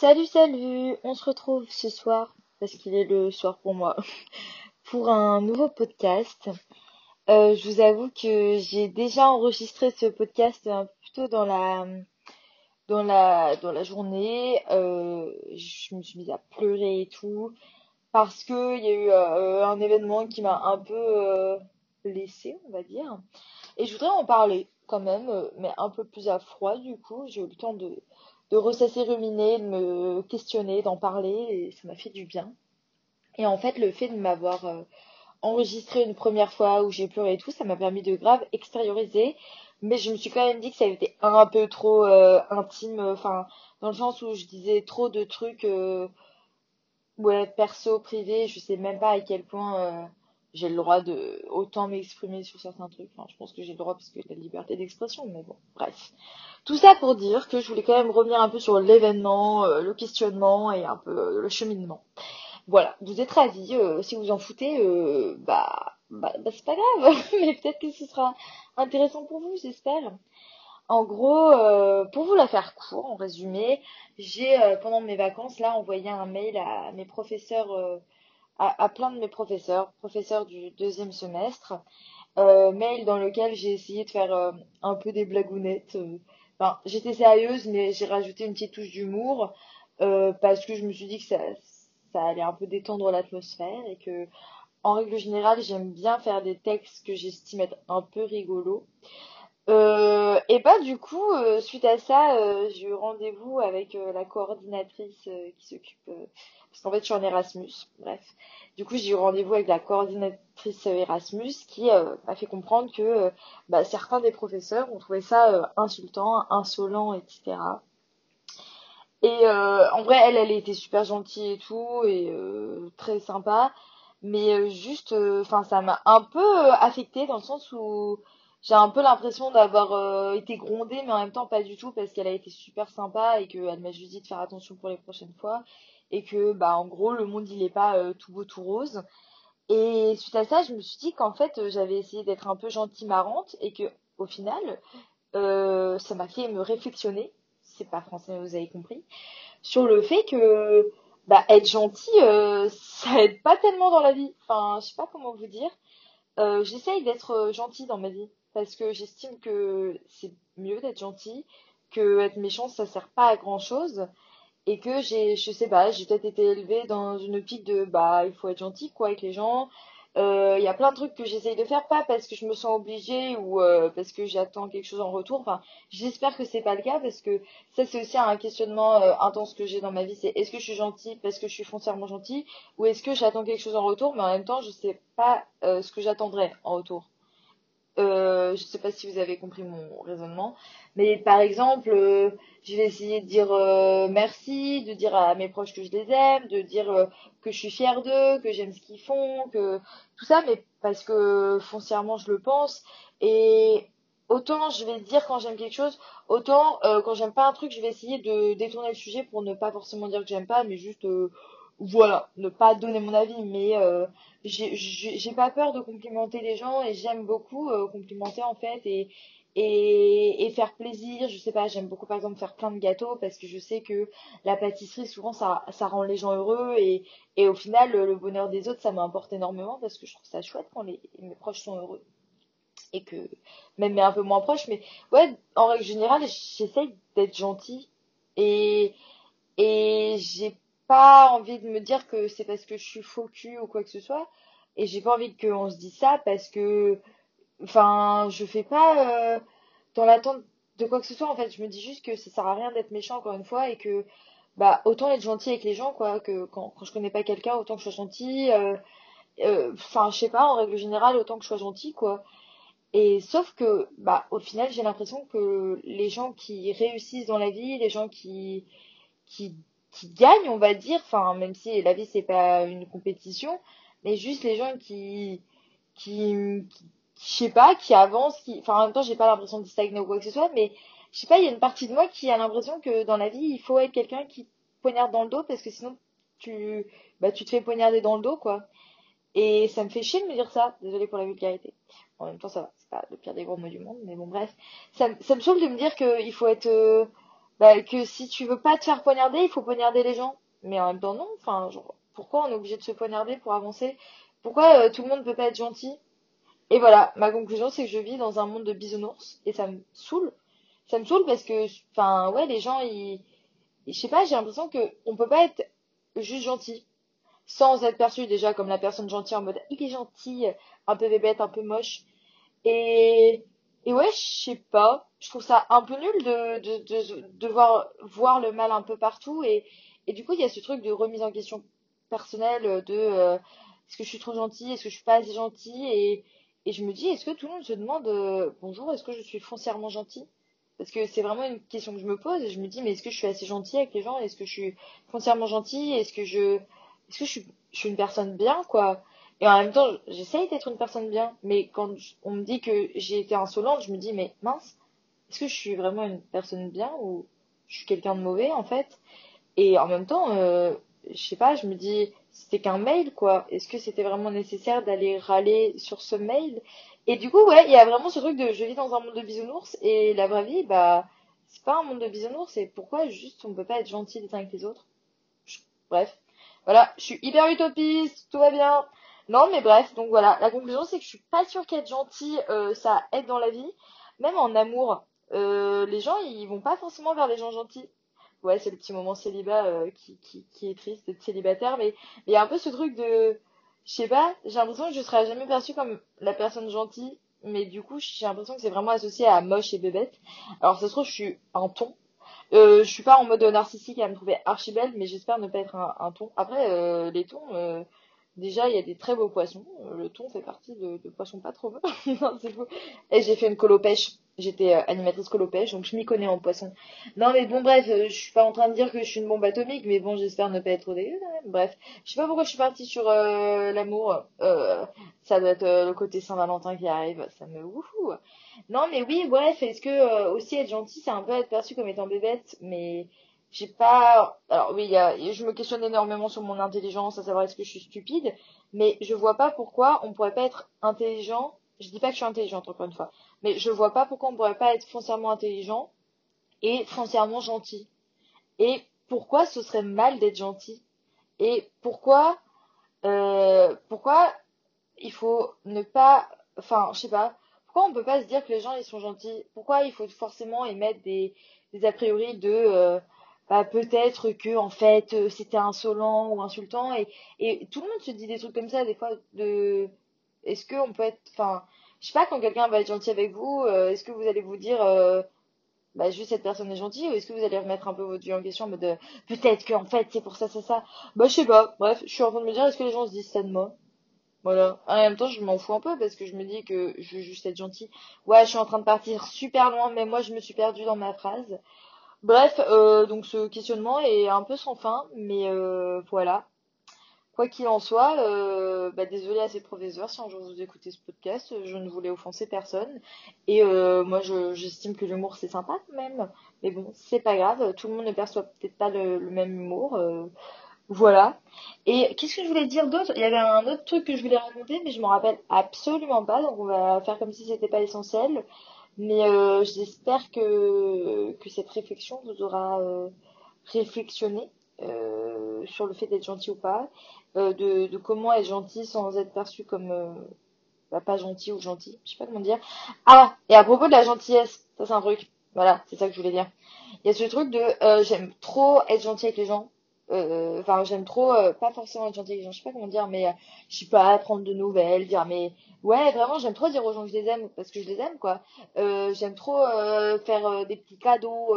Salut, salut! On se retrouve ce soir, parce qu'il est le soir pour moi, pour un nouveau podcast. Euh, je vous avoue que j'ai déjà enregistré ce podcast un peu plus tôt dans la, dans la, dans la journée. Euh, je me suis mise à pleurer et tout, parce que il y a eu euh, un événement qui m'a un peu euh, blessée, on va dire. Et je voudrais en parler quand même, euh, mais un peu plus à froid du coup. J'ai eu le temps de de ressasser, ruminer, de me questionner, d'en parler, et ça m'a fait du bien. Et en fait, le fait de m'avoir euh, enregistré une première fois où j'ai pleuré et tout, ça m'a permis de grave extérioriser. Mais je me suis quand même dit que ça avait été un peu trop euh, intime, enfin, dans le sens où je disais trop de trucs, euh, ouais, perso, privé, je sais même pas à quel point euh, j'ai le droit de autant m'exprimer sur certains trucs. Je pense que j'ai le droit parce que la liberté d'expression, mais bon, bref. Tout ça pour dire que je voulais quand même revenir un peu sur l'événement, euh, le questionnement et un peu euh, le cheminement. Voilà, vous êtes ravis, euh, si vous en foutez, bah, bah, bah c'est pas grave, mais peut-être que ce sera intéressant pour vous, j'espère. En gros, pour vous la faire court, en résumé, j'ai pendant mes vacances là envoyé un mail à mes professeurs, à, plein de mes professeurs, professeurs du deuxième semestre, euh, mail dans lequel j'ai essayé de faire euh, un peu des blagounettes. euh, j'étais sérieuse, mais j'ai rajouté une petite touche d'humour parce que je me suis dit que ça, ça allait un peu détendre l'atmosphère et que, en règle générale, j'aime bien faire des textes que j'estime être un peu rigolos. Euh, et bah du coup, euh, suite à ça, euh, j'ai eu rendez-vous avec la coordinatrice qui s'occupe, parce qu'en fait je suis en Erasmus, bref. Du coup, j'ai eu rendez-vous avec la coordinatrice Erasmus qui m'a fait comprendre que bah, certains des professeurs ont trouvé ça insultant, insolent, etc. Et en vrai, elle, elle était super gentille et tout, et très sympa. Mais juste, enfin, ça m'a un peu affectée dans le sens où j'ai un peu l'impression d'avoir euh, été grondée, mais en même temps pas du tout, parce qu'elle a été super sympa et qu'elle m'a juste dit de faire attention pour les prochaines fois. Et que, bah, en gros, le monde, il est pas euh, tout beau, tout rose. Et suite à ça, je me suis dit qu'en fait, euh, j'avais essayé d'être un peu gentille, marrante, et que, au final, ça m'a fait me réflexionner. C'est pas français, mais vous avez compris sur le fait que bah, être gentil, ça aide pas tellement dans la vie. Enfin, je sais pas comment vous dire. J'essaye d'être gentille dans ma vie parce que j'estime que c'est mieux d'être gentil que être méchant, ça sert pas à grand-chose et que j'ai, je sais pas, j'ai peut-être été élevée dans une optique de bah il faut être gentil quoi avec les gens. Euh, Il y a plein de trucs que j'essaye de faire pas parce que je me sens obligée ou euh, parce que j'attends quelque chose en retour. Enfin, j'espère que c'est pas le cas parce que ça c'est aussi un questionnement euh, intense que j'ai dans ma vie. C'est est-ce que je suis gentille parce que je suis foncièrement gentille ou est-ce que j'attends quelque chose en retour mais en même temps je sais pas ce que j'attendrai en retour. Euh, je sais pas si vous avez compris mon raisonnement, mais par exemple, euh, je vais essayer de dire euh, merci, de dire à mes proches que je les aime, de dire que je suis fière d'eux, que j'aime ce qu'ils font, que tout ça, mais parce que foncièrement je le pense. Et autant je vais dire quand j'aime quelque chose, autant quand j'aime pas un truc, je vais essayer de détourner le sujet pour ne pas forcément dire que j'aime pas, mais juste voilà, ne pas donner mon avis, mais euh, j'ai pas peur de complimenter les gens et j'aime beaucoup euh, complimenter en fait et, faire plaisir. Je sais pas, j'aime beaucoup par exemple faire plein de gâteaux parce que je sais que la pâtisserie souvent ça rend les gens heureux et au final le, bonheur des autres ça m'importe énormément parce que je trouve ça chouette quand les mes proches sont heureux et que même un peu moins proches mais ouais en règle générale j'essaye d'être gentille et et j'ai pas envie de me dire que c'est parce que je suis faux cul ou quoi que ce soit. Et j'ai pas envie qu'on se dise ça parce que, enfin, je fais pas euh, dans l'attente de quoi que ce soit. En fait, je me dis juste que ça sert à rien d'être méchant encore une fois et que, bah, autant être gentil avec les gens, quoi. Que quand, quand je connais pas quelqu'un, autant que je sois gentil. euh, euh, Enfin, je sais pas, en règle générale, autant que je sois gentil, quoi. Et sauf que, bah, au final, j'ai l'impression que les gens qui réussissent dans la vie, les gens qui qui, qui gagnent, on va dire, enfin, même si la vie c'est pas une compétition, mais juste les gens qui, qui, qui, je sais pas, qui avancent, qui, enfin, en même temps, j'ai pas l'impression de stagner ou quoi que ce soit, mais je sais pas, il y a une partie de moi qui a l'impression que dans la vie, il faut être quelqu'un qui poignarde dans le dos parce que sinon, tu, bah, tu te fais poignarder dans le dos, quoi. Et ça me fait chier de me dire ça, désolée pour la vulgarité. En même temps, ça va, c'est pas le pire des gros mots du monde, mais bon, bref. Ça, me- ça me saoule de me dire qu'il faut être, euh, bah, que si tu veux pas te faire poignarder, il faut poignarder les gens. Mais en même temps, non. Enfin, genre, pourquoi on est obligé de se poignarder pour avancer? Pourquoi euh, tout le monde peut pas être gentil? Et voilà, ma conclusion, c'est que je vis dans un monde de bisounours et ça me saoule. Ça me saoule parce que, enfin, ouais, les gens, ils, je sais pas, j'ai l'impression que on peut pas être juste gentil sans être perçu déjà comme la personne gentille en mode il est gentil, un peu bébête, un peu moche. Et, et ouais, je sais pas, je trouve ça un peu nul de, de, de, voir, voir le mal un peu partout. Et, et du coup il y a ce truc de remise en question personnelle de euh, est-ce que je suis trop gentille, est-ce que je suis pas assez gentille? Et, et je me dis est-ce que tout le monde se demande euh, bonjour, est-ce que je suis foncièrement gentille? Parce que c'est vraiment une question que je me pose et je me dis mais est-ce que je suis assez gentille avec les gens? Est-ce que je suis foncièrement gentille? Est-ce que je est-ce que je suis, je suis une personne bien quoi? Et en même temps, j'essaye d'être une personne bien, mais quand on me dit que j'ai été insolente, je me dis mais mince, est-ce que je suis vraiment une personne bien ou je suis quelqu'un de mauvais en fait? Et en même temps, euh, je sais pas, je me dis c'était qu'un mail quoi. Est-ce que c'était vraiment nécessaire d'aller râler sur ce mail? Et du coup, ouais, il y a vraiment ce truc de je vis dans un monde de bisounours et la vraie vie, bah, c'est pas un monde de bisounours et pourquoi juste on peut pas être gentil les uns avec les autres? Bref, voilà, je suis hyper utopiste, tout va bien. Non, mais bref, donc voilà, la conclusion c'est que je suis pas sûre qu'être gentil, euh, ça aide dans la vie. Même en amour, euh, les gens ils vont pas forcément vers les gens gentils. Ouais, c'est le petit moment célibat euh, qui, qui, est triste d'être célibataire, mais il y a un peu ce truc de je sais pas, j'ai l'impression que je serai jamais perçue comme la personne gentille, mais du coup, j'ai l'impression que c'est vraiment associé à moche et bébête. Alors, ça se trouve, je suis un ton. Euh, je suis pas en mode narcissique à me trouver archi belle, mais j'espère ne pas être un, ton. Après, les tons, déjà, il y a des très beaux poissons. Le thon fait partie de, poissons pas trop beaux. non, c'est fou. Et j'ai fait une colo pêche J'étais euh, animatrice colopèche, donc je m'y connais en poisson. Non mais bon bref, euh, je suis pas en train de dire que je suis une bombe atomique, mais bon j'espère ne pas être quand même. Bref, je sais pas pourquoi je suis partie sur euh, l'amour. ça doit être le côté Saint-Valentin qui arrive, ça me wouhou. Non mais oui, bref, est-ce que aussi être gentil, c'est un peu être perçu comme étant bébête, mais j'ai pas. Alors oui, je me questionne énormément sur mon intelligence, à savoir est-ce que je suis stupide, mais je vois pas pourquoi on pourrait pas être intelligent. Je dis pas que je suis intelligente encore une fois, mais je vois pas pourquoi on pourrait pas être foncièrement intelligent et foncièrement gentil. Et pourquoi ce serait mal d'être gentil? Et pourquoi euh, pourquoi il faut ne pas enfin je sais pas pourquoi on peut pas se dire que les gens ils sont gentils? Pourquoi il faut forcément émettre des, des a priori de euh, bah, peut-être que en fait euh, c'était insolent ou insultant et, et tout le monde se dit des trucs comme ça des fois de est-ce qu'on peut être enfin je sais pas, quand quelqu'un va être gentil avec vous, euh, est-ce que vous allez vous dire, euh, bah, juste cette personne est gentille, ou est-ce que vous allez remettre un peu votre vie en question en mode, euh, peut-être qu'en fait, c'est pour ça, c'est ça. Bah, je sais pas. Bref, je suis en train de me dire, est-ce que les gens se disent ça de moi? Voilà. En même temps, je m'en fous un peu parce que je me dis que je veux juste être gentil. Ouais, je suis en train de partir super loin, mais moi, je me suis perdue dans ma phrase. Bref, donc ce questionnement est un peu sans fin, mais voilà. Quoi qu'il en soit, euh, bah, désolé à ces professeurs si un jour vous écoutez ce podcast, je ne voulais offenser personne. Et euh, moi, j'estime que l'humour c'est sympa quand même. Mais bon, c'est pas grave, tout le monde ne perçoit peut-être pas le, même humour. Euh, voilà. Et qu'est-ce que je voulais dire d'autre? Il y avait un autre truc que je voulais raconter, mais je m'en rappelle absolument pas. Donc on va faire comme si c'était pas essentiel. Mais j'espère que, que cette réflexion vous aura réflexionné sur le fait d'être gentil ou pas. Euh, de, comment être gentil sans être perçu comme euh, bah, pas gentil ou gentil. Je sais pas comment dire. Ah, et à propos de la gentillesse, ça c'est un truc. Voilà, c'est ça que je voulais dire. Il y a ce truc de euh, j'aime trop être gentil avec les gens euh, enfin j'aime trop euh, pas forcément être gentil je sais pas comment dire mais euh, je sais pas prendre de nouvelles dire mais ouais vraiment j'aime trop dire aux gens que je les aime parce que je les aime quoi. J'aime trop faire des petits cadeaux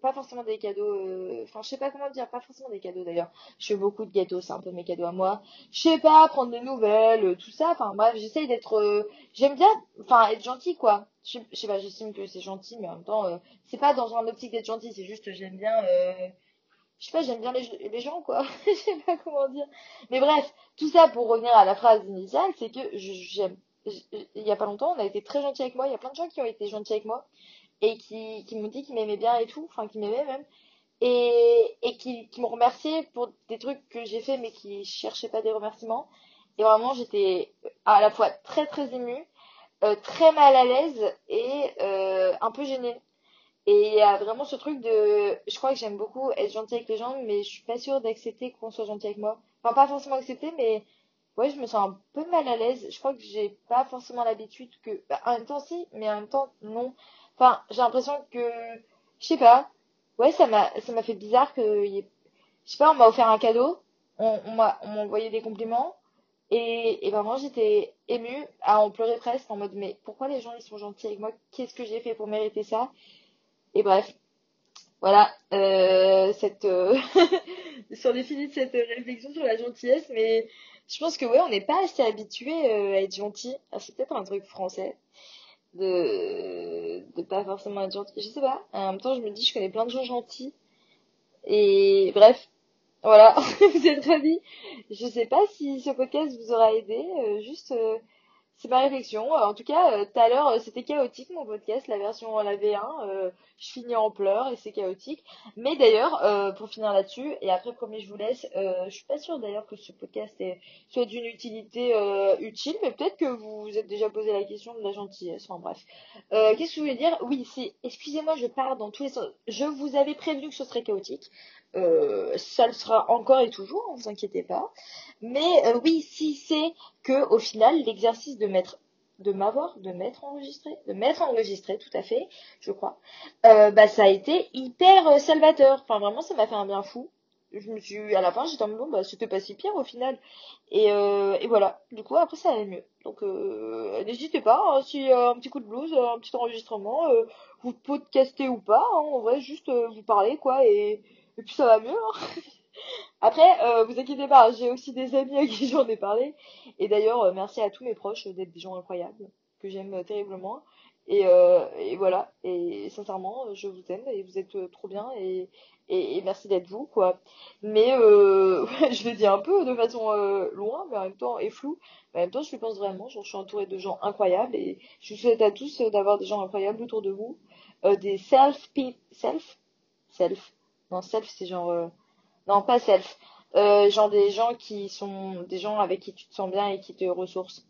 pas forcément des cadeaux enfin je sais pas comment dire pas forcément des cadeaux d'ailleurs. Je fais beaucoup de gâteaux c'est un peu mes cadeaux à moi. Je sais pas prendre des nouvelles tout ça enfin bref j'essaye d'être j'aime bien enfin être gentil quoi. Je sais pas j'estime que c'est gentil mais en même temps c'est pas dans un optique d'être gentil c'est juste j'aime bien je sais pas, j'aime bien les, les, gens, quoi. je sais pas comment dire. Mais bref, tout ça pour revenir à la phrase initiale, c'est que j'aime. Il y a pas longtemps, on a été très gentil avec moi. Il y a plein de gens qui ont été gentils avec moi et qui, qui m'ont dit qu'ils m'aimaient bien et tout, enfin qui m'aimaient même, et, et qui, qui m'ont remercié pour des trucs que j'ai fait mais qui cherchaient pas des remerciements. Et vraiment, j'étais à la fois très très émue, euh, très mal à l'aise et euh, un peu gênée. Et il y a vraiment ce truc de, je crois que j'aime beaucoup être gentil avec les gens, mais je suis pas sûre d'accepter qu'on soit gentil avec moi. Enfin, pas forcément accepter, mais ouais, je me sens un peu mal à l'aise. Je crois que j'ai pas forcément l'habitude que, bah, en même temps si, mais en même temps non. Enfin, j'ai l'impression que, je sais pas. Ouais, ça m'a, fait bizarre que, je sais pas, on m'a offert un cadeau, on, on m'a, on m'a envoyé des compliments, et, et vraiment j'étais émue à en pleurer presque en mode, mais pourquoi les gens ils sont gentils avec moi? Qu'est-ce que j'ai fait pour mériter ça? Et bref. Voilà, euh, cette, euh, sur les finis de cette réflexion sur la gentillesse, mais je pense que ouais, on n'est pas assez habitué euh, à être gentil. Alors, C'est peut-être un truc français de de pas forcément être gentil. Je sais pas. En même temps, je me dis, je connais plein de gens gentils. Et bref, voilà, vous êtes ravis. Je sais pas si ce podcast vous aura aidé. euh, juste, euh, c'est ma réflexion. Euh, En tout cas, euh, tout à l'heure, euh, c'était chaotique mon podcast, la version la V1. euh, je finis en pleurs et c'est chaotique. Mais d'ailleurs, pour finir là-dessus, et après, premier, je vous laisse. euh, je suis pas sûre d'ailleurs que ce podcast est, soit d'une utilité utile, mais peut-être que vous vous êtes déjà posé la question de la gentillesse. Enfin bref. Qu'est-ce que je voulais dire? Oui, c'est. Excusez-moi, je pars dans tous les sens. Je vous avais prévenu que ce serait chaotique. Euh, sera encore et toujours, ne vous inquiétez pas. Mais euh, oui, si c'est que au final, l'exercice de mettre, de m'avoir, de m'être enregistré, de m'être enregistré, tout à fait, je crois, euh, bah ça a été hyper euh, salvateur. Enfin vraiment, ça m'a fait un bien fou. Je me suis, à la fin, j'étais en mode bah c'était pas si pire au final. Et, euh, et voilà. Du coup, après, ça allait mieux. Donc, n'hésitez pas, hein, si un petit coup de blues, un petit enregistrement, vous podcastez ou pas, hein, en vrai, juste vous parlez quoi, et, et puis ça va mieux. hein. Après, euh, vous inquiétez pas, j'ai aussi des amis à qui j'en ai parlé. Et d'ailleurs, euh, merci à tous mes proches d'être des gens incroyables, que j'aime euh, terriblement. Et, euh, et voilà, et sincèrement, je vous aime et vous êtes trop bien et, merci d'être vous, quoi. Mais je le dis un peu de façon loin, mais en même temps, et floue. Mais en même temps, je le pense vraiment, je suis entourée de gens incroyables et je vous souhaite à tous d'avoir des gens incroyables autour de vous. Des self, self, self. Non, self, c'est genre... euh, non, pas self. Euh, genre des gens qui sont des gens avec qui tu te sens bien et qui te ressourcent.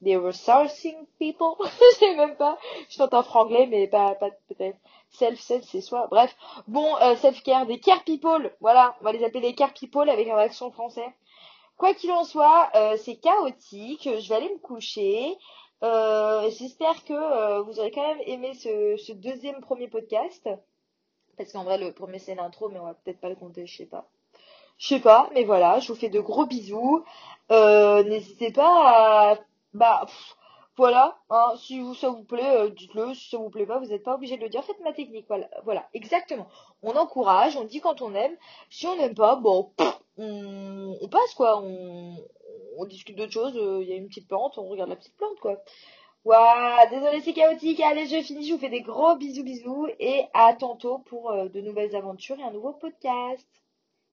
Des resourcing people? Je sais même pas. Je tente un franglais, mais pas, pas peut-être. Self, self, c'est soi. Bref. Bon, euh, self-care, des care people. Voilà. On va les appeler des care people avec un accent français. Quoi qu'il en soit, c'est chaotique. Je vais aller me coucher. J'espère que vous aurez quand même aimé ce deuxième premier podcast. Parce qu'en vrai, le premier c'est l'intro, mais on va peut-être pas le compter, je sais pas. Je sais pas, mais voilà, je vous fais de gros bisous. Euh, n'hésitez pas à... Bah, voilà, hein, si vous, ça vous plaît, euh, dites-le. Si ça vous plaît pas, vous n'êtes pas obligé de le dire. Faites ma technique, voilà, voilà, exactement. On encourage, on dit quand on aime. Si on n'aime pas, bon, on, passe, quoi. On, discute d'autre chose. euh, Il y a une petite plante, on regarde la petite plante, quoi. Ouah, désolé, c'est chaotique. Allez, je finis. Je vous fais des gros bisous, bisous. Et à tantôt pour euh, de nouvelles aventures et un nouveau podcast.